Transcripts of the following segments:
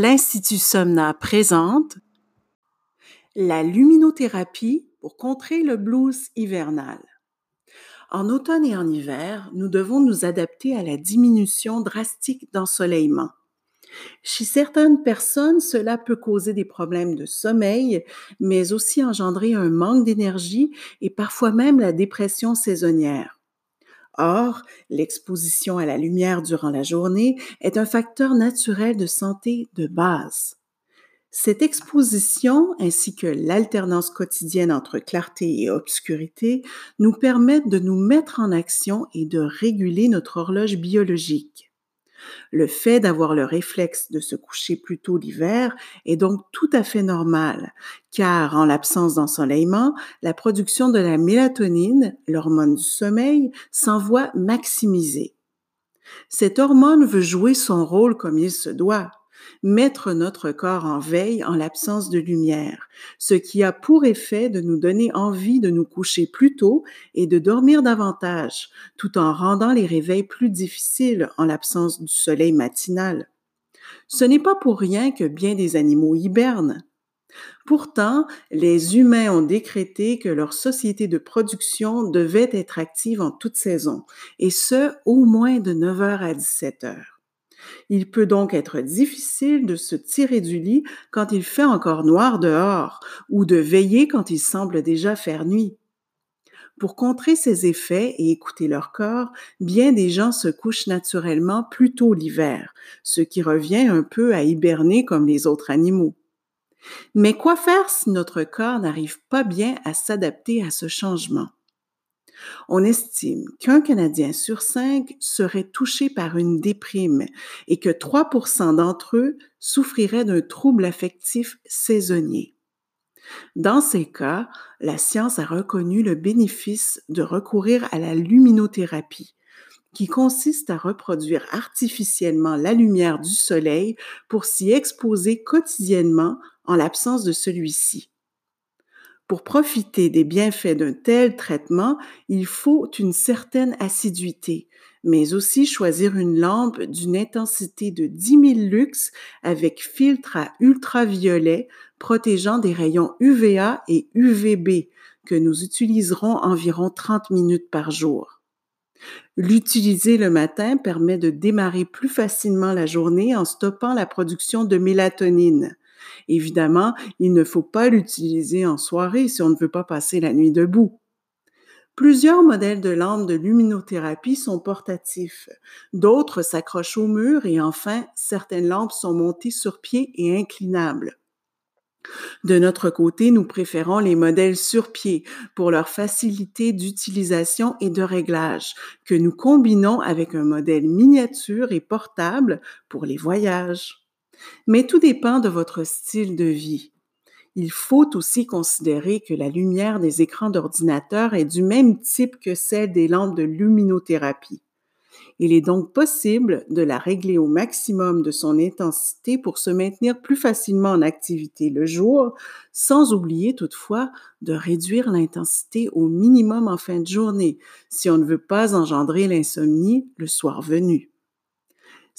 l'Institut Somna présente la luminothérapie pour contrer le blues hivernal. En automne et en hiver, nous devons nous adapter à la diminution drastique d'ensoleillement. Chez certaines personnes, cela peut causer des problèmes de sommeil, mais aussi engendrer un manque d'énergie et parfois même la dépression saisonnière. Or, l'exposition à la lumière durant la journée est un facteur naturel de santé de base. Cette exposition ainsi que l'alternance quotidienne entre clarté et obscurité nous permettent de nous mettre en action et de réguler notre horloge biologique. Le fait d'avoir le réflexe de se coucher plus tôt l'hiver est donc tout à fait normal, car en l'absence d'ensoleillement, la production de la mélatonine, l'hormone du sommeil, s'en voit maximisée. Cette hormone veut jouer son rôle comme il se doit, mettre notre corps en veille en l'absence de lumière, ce qui a pour effet de nous donner envie de nous coucher plus tôt et de dormir davantage, tout en rendant les réveils plus difficiles en l'absence du soleil matinal. Ce n'est pas pour rien que bien des animaux hibernent. Pourtant, les humains ont décrété que leur société de production devait être active en toute saison, et ce, au moins de 9h à 17h. Il peut donc être difficile de se tirer du lit quand il fait encore noir dehors ou de veiller quand il semble déjà faire nuit. Pour contrer ces effets et écouter leur corps, bien des gens se couchent naturellement plus tôt l'hiver, ce qui revient un peu à hiberner comme les autres animaux. Mais quoi faire si notre corps n'arrive pas bien à s'adapter à ce changement? On estime qu'un Canadien sur cinq serait touché par une déprime et que 3% d'entre eux souffriraient d'un trouble affectif saisonnier. Dans ces cas, la science a reconnu le bénéfice de recourir à la luminothérapie, qui consiste à reproduire artificiellement la lumière du soleil pour s'y exposer quotidiennement en l'absence de celui-ci. Pour profiter des bienfaits d'un tel traitement, il faut une certaine assiduité, mais aussi choisir une lampe d'une intensité de 10 000 lux avec filtre à ultraviolet protégeant des rayons UVA et UVB que nous utiliserons environ 30 minutes par jour. L'utiliser le matin permet de démarrer plus facilement la journée en stoppant la production de mélatonine. Évidemment, il ne faut pas l'utiliser en soirée si on ne veut pas passer la nuit debout. Plusieurs modèles de lampes de luminothérapie sont portatifs, d'autres s'accrochent au mur et enfin, certaines lampes sont montées sur pied et inclinables. De notre côté, nous préférons les modèles sur pied pour leur facilité d'utilisation et de réglage, que nous combinons avec un modèle miniature et portable pour les voyages. Mais tout dépend de votre style de vie. Il faut aussi considérer que la lumière des écrans d'ordinateur est du même type que celle des lampes de luminothérapie. Il est donc possible de la régler au maximum de son intensité pour se maintenir plus facilement en activité le jour, sans oublier toutefois de réduire l'intensité au minimum en fin de journée si on ne veut pas engendrer l'insomnie le soir venu.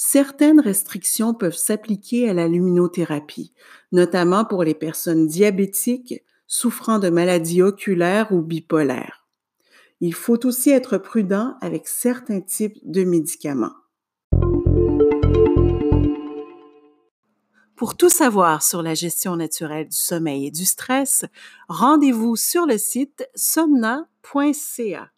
Certaines restrictions peuvent s'appliquer à la luminothérapie, notamment pour les personnes diabétiques souffrant de maladies oculaires ou bipolaires. Il faut aussi être prudent avec certains types de médicaments. Pour tout savoir sur la gestion naturelle du sommeil et du stress, rendez-vous sur le site somna.ca.